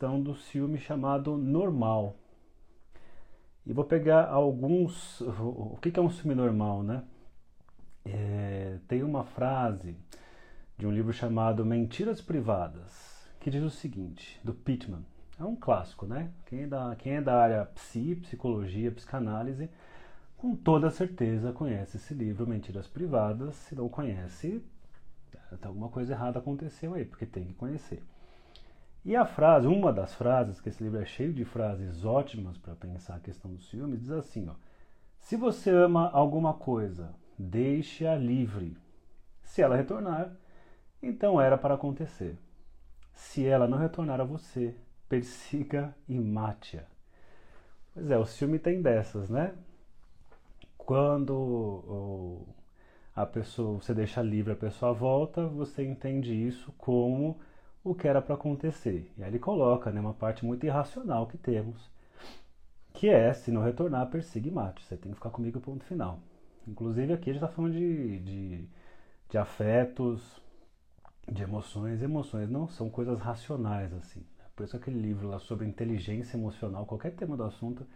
questão do ciúme chamado normal. E vou pegar alguns. O que é um ciúme normal, né? É, tem uma frase de um livro chamado Mentiras Privadas, que diz o seguinte, do Pittman. É um clássico, né? Quem é da, quem é da área psi, psicologia, psicanálise, com toda certeza conhece esse livro, Mentiras Privadas. Se não conhece, alguma coisa errada aconteceu aí, porque tem que conhecer. E a frase, uma das frases, que esse livro é cheio de frases ótimas para pensar a questão do ciúme, diz assim: ó, se você ama alguma coisa, deixe-a livre. Se ela retornar, então era para acontecer. Se ela não retornar a você, persiga e mate-a. Pois é, o ciúme tem dessas, né? Quando a pessoa, você deixa livre, a pessoa volta, você entende isso como o que era para acontecer. E aí ele coloca né, uma parte muito irracional que temos, que é, se não retornar, persiga e mate. Você tem que ficar comigo, ponto final. Inclusive aqui a gente está falando de, de, de, afetos, de emoções. Emoções não são coisas racionais assim. Por isso aquele livro lá sobre inteligência emocional, qualquer tema do assunto,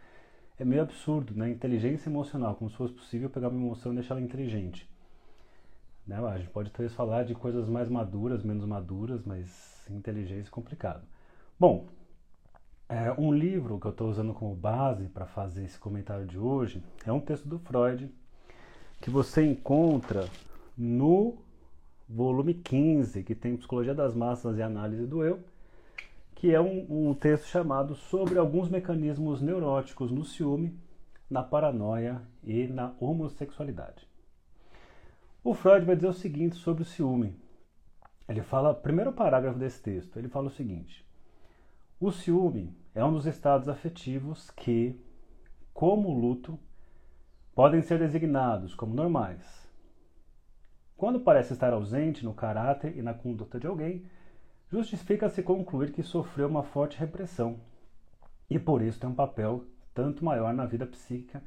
é meio absurdo, né? Inteligência emocional, como se fosse possível pegar uma emoção e deixar ela inteligente. Né? A gente pode talvez falar de coisas mais maduras, menos maduras, mas inteligência complicado. Bom, é, um livro que eu estou usando como base para fazer esse comentário de hoje é um texto do Freud que você encontra no volume 15, que tem Psicologia das Massas e Análise do Eu, que é um, um texto chamado Sobre alguns mecanismos neuróticos no ciúme, na paranoia e na homossexualidade. O Freud vai dizer o seguinte sobre o ciúme. Ele fala, primeiro parágrafo desse texto, ele fala o seguinte: O ciúme é um dos estados afetivos que, como o luto, podem ser designados como normais. Quando parece estar ausente no caráter e na conduta de alguém, justifica-se concluir que sofreu uma forte repressão e por isso tem um papel tanto maior na vida psíquica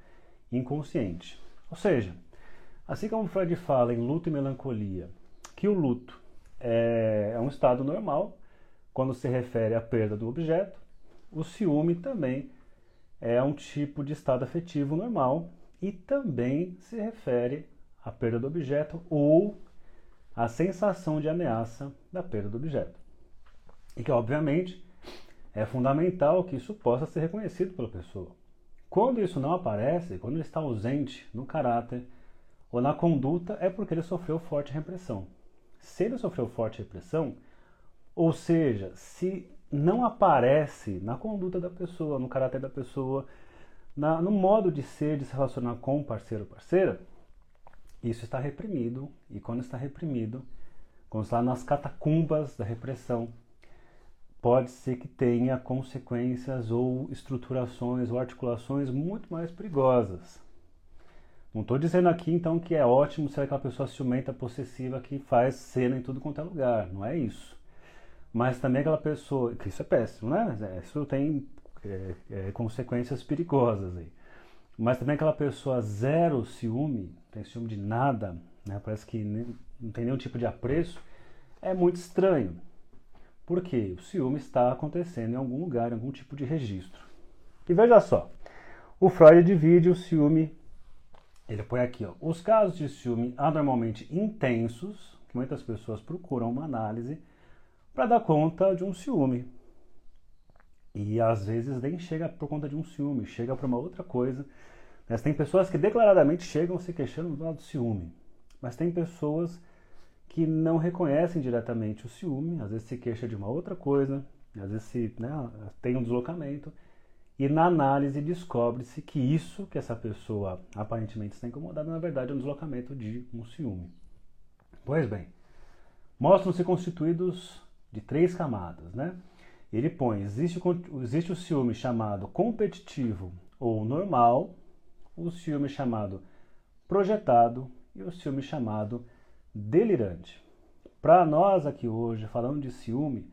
inconsciente. Ou seja, assim como Freud fala em luto e melancolia, que o luto é, é um estado normal quando se refere à perda do objeto. O ciúme também é um tipo de estado afetivo normal e também se refere à perda do objeto ou à sensação de ameaça da perda do objeto. E que, obviamente, é fundamental que isso possa ser reconhecido pela pessoa. Quando isso não aparece, quando ele está ausente no caráter ou na conduta, é porque ele sofreu forte repressão se ele sofreu forte repressão, ou seja, se não aparece na conduta da pessoa, no caráter da pessoa, na, no modo de ser, de se relacionar com o parceiro ou parceira, isso está reprimido. E quando está reprimido, quando está nas catacumbas da repressão, pode ser que tenha consequências ou estruturações ou articulações muito mais perigosas. Não estou dizendo aqui então que é ótimo ser aquela pessoa ciumenta, possessiva que faz cena em tudo quanto é lugar. Não é isso. Mas também aquela pessoa. que Isso é péssimo, né? É, isso tem é, é, consequências perigosas aí. Mas também aquela pessoa zero ciúme, tem ciúme de nada, né? parece que nem, não tem nenhum tipo de apreço, é muito estranho. Por quê? O ciúme está acontecendo em algum lugar, em algum tipo de registro. E veja só, o Freud divide o ciúme ele põe aqui, ó, os casos de ciúme anormalmente intensos, que muitas pessoas procuram uma análise para dar conta de um ciúme. E às vezes nem chega por conta de um ciúme, chega para uma outra coisa. Mas tem pessoas que declaradamente chegam se queixando do lado do ciúme. Mas tem pessoas que não reconhecem diretamente o ciúme, às vezes se queixa de uma outra coisa, às vezes se, né, tem um deslocamento e na análise descobre-se que isso que essa pessoa aparentemente está incomodada, na verdade é um deslocamento de um ciúme. Pois bem, mostram-se constituídos de três camadas, né? Ele põe, existe, existe o ciúme chamado competitivo ou normal, o ciúme chamado projetado e o ciúme chamado delirante. Para nós aqui hoje, falando de ciúme,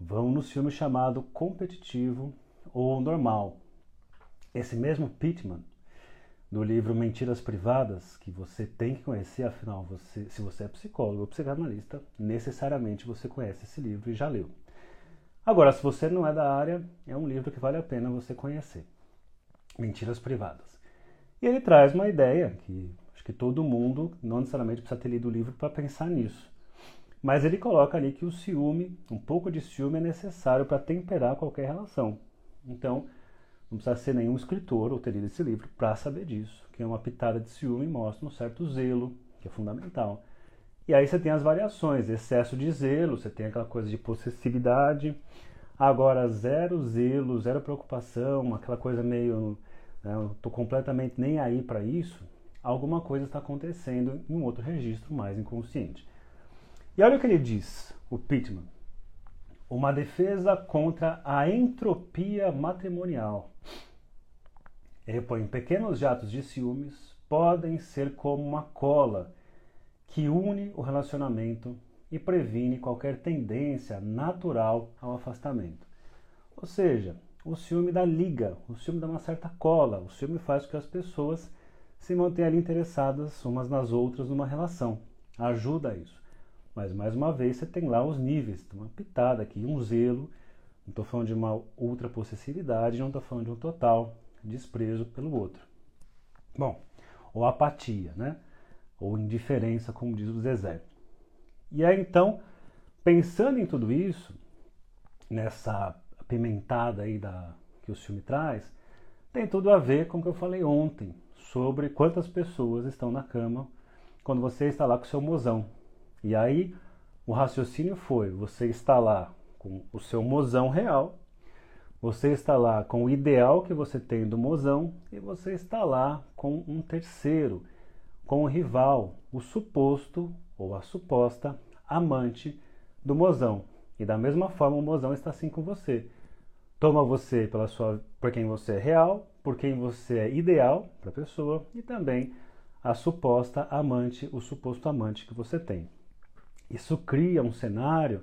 vamos no ciúme chamado competitivo ou normal. Esse mesmo Pittman, do livro Mentiras Privadas, que você tem que conhecer, afinal, você, se você é psicólogo ou psicanalista, necessariamente você conhece esse livro e já leu. Agora, se você não é da área, é um livro que vale a pena você conhecer. Mentiras Privadas. E ele traz uma ideia que acho que todo mundo não necessariamente precisa ter lido o livro para pensar nisso. Mas ele coloca ali que o ciúme, um pouco de ciúme é necessário para temperar qualquer relação. Então, não precisa ser nenhum escritor ou ter lido esse livro para saber disso, que é uma pitada de ciúme mostra um certo zelo, que é fundamental. E aí você tem as variações, excesso de zelo, você tem aquela coisa de possessividade, agora zero zelo, zero preocupação, aquela coisa meio, né, eu tô completamente nem aí para isso, alguma coisa está acontecendo em um outro registro mais inconsciente. E olha o que ele diz, o Pittman. Uma defesa contra a entropia matrimonial. Ele põe pequenos jatos de ciúmes podem ser como uma cola que une o relacionamento e previne qualquer tendência natural ao afastamento. Ou seja, o ciúme dá liga, o ciúme dá uma certa cola, o ciúme faz com que as pessoas se mantenham ali interessadas umas nas outras numa relação. Ajuda isso. Mas mais uma vez você tem lá os níveis, uma pitada aqui, um zelo. Não estou falando de uma ultra possessividade, não estou falando de um total desprezo pelo outro. Bom, ou apatia, né? Ou indiferença, como diz o Zezé. E aí então, pensando em tudo isso, nessa apimentada aí da, que o filme traz, tem tudo a ver com o que eu falei ontem sobre quantas pessoas estão na cama quando você está lá com seu mozão. E aí o raciocínio foi: você está lá com o seu mozão real, você está lá com o ideal que você tem do mozão e você está lá com um terceiro, com o rival, o suposto ou a suposta amante do mozão. E da mesma forma o mozão está assim com você. Toma você pela sua, por quem você é real, por quem você é ideal para a pessoa e também a suposta amante, o suposto amante que você tem. Isso cria um cenário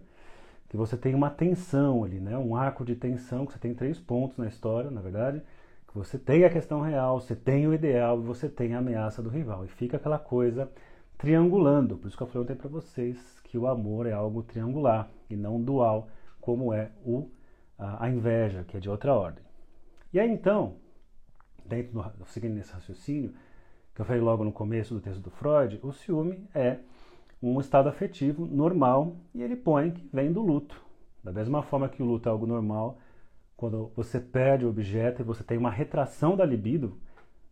que você tem uma tensão ali, né? Um arco de tensão, que você tem três pontos na história, na verdade, que você tem a questão real, você tem o ideal e você tem a ameaça do rival. E fica aquela coisa triangulando. Por isso que eu falei ontem para vocês que o amor é algo triangular e não dual, como é o, a, a inveja, que é de outra ordem. E aí então, dentro do, seguindo nesse raciocínio, que eu falei logo no começo do texto do Freud, o ciúme é um estado afetivo normal e ele põe que vem do luto. Da mesma forma que o luto é algo normal, quando você perde o objeto e você tem uma retração da libido,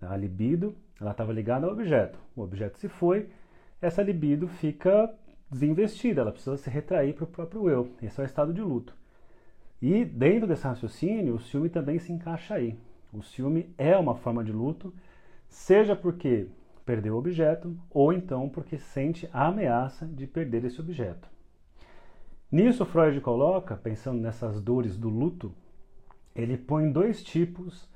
a libido ela estava ligada ao objeto. O objeto se foi, essa libido fica desinvestida, ela precisa se retrair para o próprio eu. Esse é o estado de luto. E dentro desse raciocínio, o ciúme também se encaixa aí. O ciúme é uma forma de luto, seja porque perdeu o objeto, ou então porque sente a ameaça de perder esse objeto. Nisso, Freud coloca, pensando nessas dores do luto, ele põe dois tipos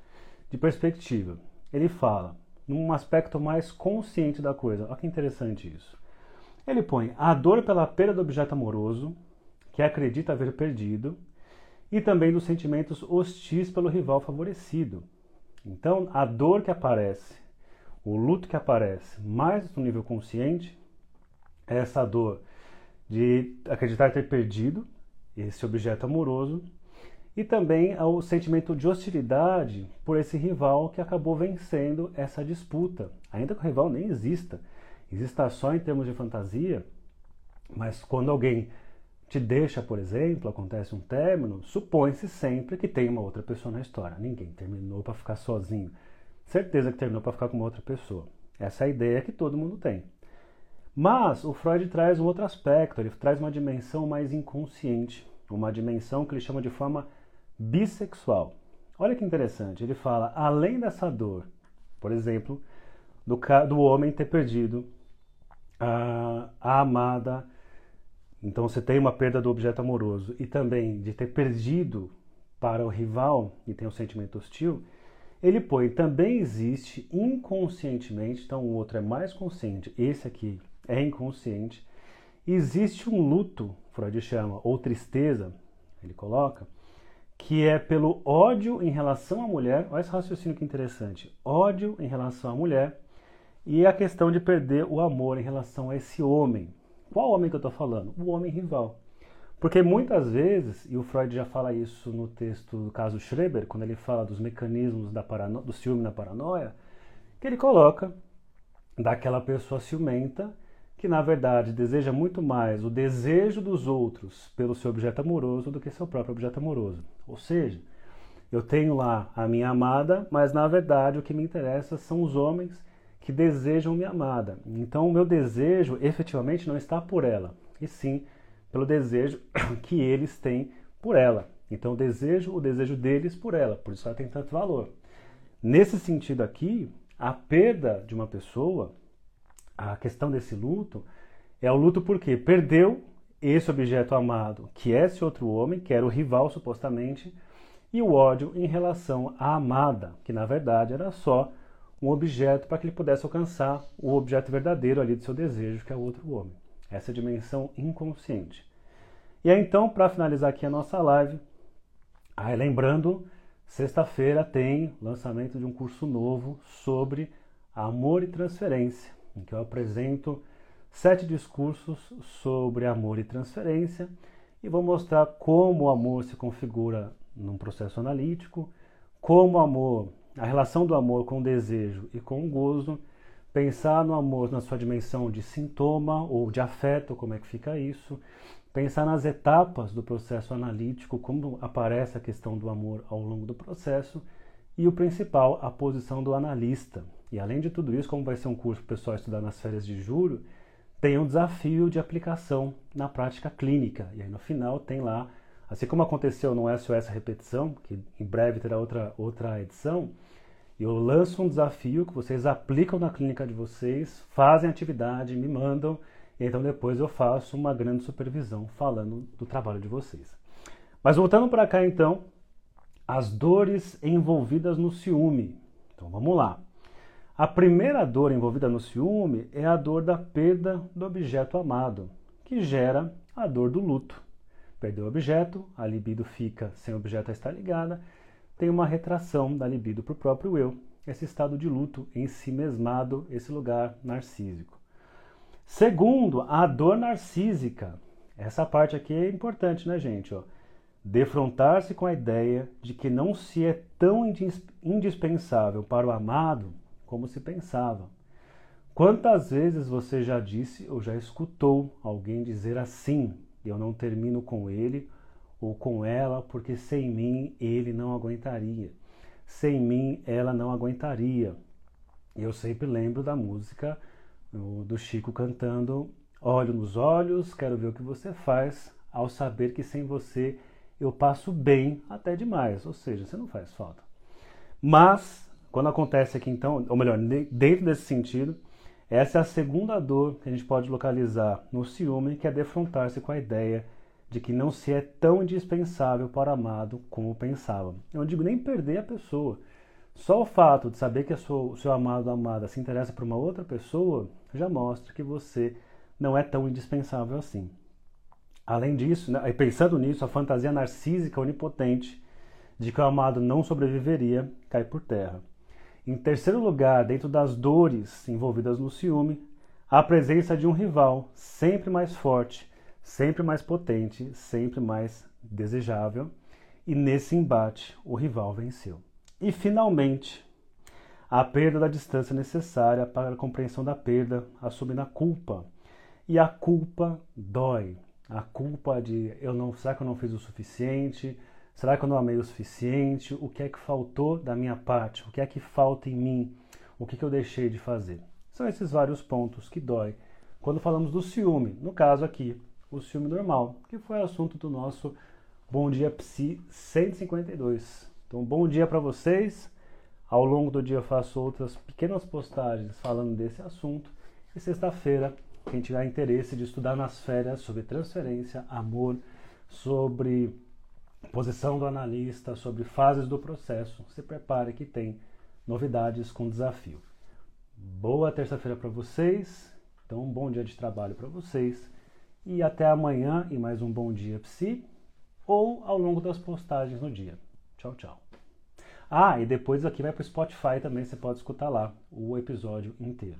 de perspectiva. Ele fala num aspecto mais consciente da coisa. Olha que interessante isso. Ele põe a dor pela perda do objeto amoroso, que acredita haver perdido, e também dos sentimentos hostis pelo rival favorecido. Então, a dor que aparece o luto que aparece mais no nível consciente é essa dor de acreditar ter perdido esse objeto amoroso e também o sentimento de hostilidade por esse rival que acabou vencendo essa disputa, ainda que o rival nem exista, exista só em termos de fantasia, mas quando alguém te deixa, por exemplo, acontece um término, supõe-se sempre que tem uma outra pessoa na história. Ninguém terminou para ficar sozinho certeza que terminou para ficar com uma outra pessoa. Essa é a ideia que todo mundo tem. Mas o Freud traz um outro aspecto, ele traz uma dimensão mais inconsciente, uma dimensão que ele chama de forma bissexual. Olha que interessante, ele fala, além dessa dor, por exemplo, do, do homem ter perdido a, a amada, então você tem uma perda do objeto amoroso, e também de ter perdido para o rival e tem um sentimento hostil, ele põe também existe inconscientemente, então o outro é mais consciente, esse aqui é inconsciente. Existe um luto, Freud chama, ou tristeza, ele coloca, que é pelo ódio em relação à mulher. Olha esse raciocínio que interessante. Ódio em relação à mulher e a questão de perder o amor em relação a esse homem. Qual homem que eu estou falando? O homem rival. Porque muitas vezes, e o Freud já fala isso no texto do caso Schreber, quando ele fala dos mecanismos da do ciúme na paranoia, que ele coloca daquela pessoa ciumenta que na verdade deseja muito mais o desejo dos outros pelo seu objeto amoroso do que seu próprio objeto amoroso. Ou seja, eu tenho lá a minha amada, mas na verdade o que me interessa são os homens que desejam minha amada. Então o meu desejo efetivamente não está por ela, e sim pelo desejo que eles têm por ela. Então eu desejo o desejo deles por ela, por isso ela tem tanto valor. Nesse sentido aqui, a perda de uma pessoa, a questão desse luto, é o luto porque perdeu esse objeto amado, que é esse outro homem, que era o rival supostamente, e o ódio em relação à amada, que na verdade era só um objeto para que ele pudesse alcançar o objeto verdadeiro ali do seu desejo, que é o outro homem. Essa dimensão inconsciente. E aí então, para finalizar aqui a nossa live, aí lembrando, sexta-feira tem lançamento de um curso novo sobre amor e transferência, em que eu apresento sete discursos sobre amor e transferência e vou mostrar como o amor se configura num processo analítico, como o amor, a relação do amor com o desejo e com o gozo, pensar no amor na sua dimensão de sintoma ou de afeto, como é que fica isso, pensar nas etapas do processo analítico, como aparece a questão do amor ao longo do processo, e o principal, a posição do analista. E além de tudo isso, como vai ser um curso para o pessoal estudar nas férias de julho, tem um desafio de aplicação na prática clínica. E aí no final tem lá Assim como aconteceu no SOS Repetição, que em breve terá outra, outra edição, eu lanço um desafio que vocês aplicam na clínica de vocês, fazem atividade, me mandam, então depois eu faço uma grande supervisão falando do trabalho de vocês. Mas voltando para cá então, as dores envolvidas no ciúme. Então vamos lá. A primeira dor envolvida no ciúme é a dor da perda do objeto amado, que gera a dor do luto. Perdeu o objeto, a libido fica sem o objeto a estar ligada, tem uma retração da libido para o próprio eu, esse estado de luto em si mesmado, esse lugar narcísico. Segundo, a dor narcísica. Essa parte aqui é importante, né, gente? Defrontar-se com a ideia de que não se é tão indispensável para o amado como se pensava. Quantas vezes você já disse ou já escutou alguém dizer assim eu não termino com ele ou com ela, porque sem mim ele não aguentaria. Sem mim ela não aguentaria. Eu sempre lembro da música do Chico cantando: Olho nos olhos, quero ver o que você faz, ao saber que sem você eu passo bem até demais. Ou seja, você não faz falta. Mas, quando acontece aqui então, ou melhor, dentro desse sentido, essa é a segunda dor que a gente pode localizar no ciúme, que é defrontar-se com a ideia de que não se é tão indispensável para amado como pensava. Eu não digo nem perder a pessoa. Só o fato de saber que o seu amado ou amada se interessa por uma outra pessoa já mostra que você não é tão indispensável assim. Além disso, né, pensando nisso, a fantasia narcísica onipotente de que o amado não sobreviveria cai por terra. Em terceiro lugar, dentro das dores envolvidas no ciúme, a presença de um rival sempre mais forte, sempre mais potente, sempre mais desejável, e nesse embate o rival venceu. E finalmente, a perda da distância necessária para a compreensão da perda, assumindo a culpa. E a culpa dói. A culpa de eu não, será que eu não fiz o suficiente? Será que eu não amei o suficiente? O que é que faltou da minha parte? O que é que falta em mim? O que, que eu deixei de fazer? São esses vários pontos que dói quando falamos do ciúme. No caso aqui, o ciúme normal, que foi assunto do nosso Bom Dia Psi 152. Então, bom dia para vocês. Ao longo do dia eu faço outras pequenas postagens falando desse assunto. E sexta-feira, quem tiver interesse de estudar nas férias sobre transferência, amor, sobre posição do analista, sobre fases do processo. Se prepare que tem novidades com desafio. Boa terça-feira para vocês. Então, um bom dia de trabalho para vocês. E até amanhã e mais um bom dia psi ou ao longo das postagens no dia. Tchau, tchau. Ah, e depois aqui vai para o Spotify também, você pode escutar lá o episódio inteiro.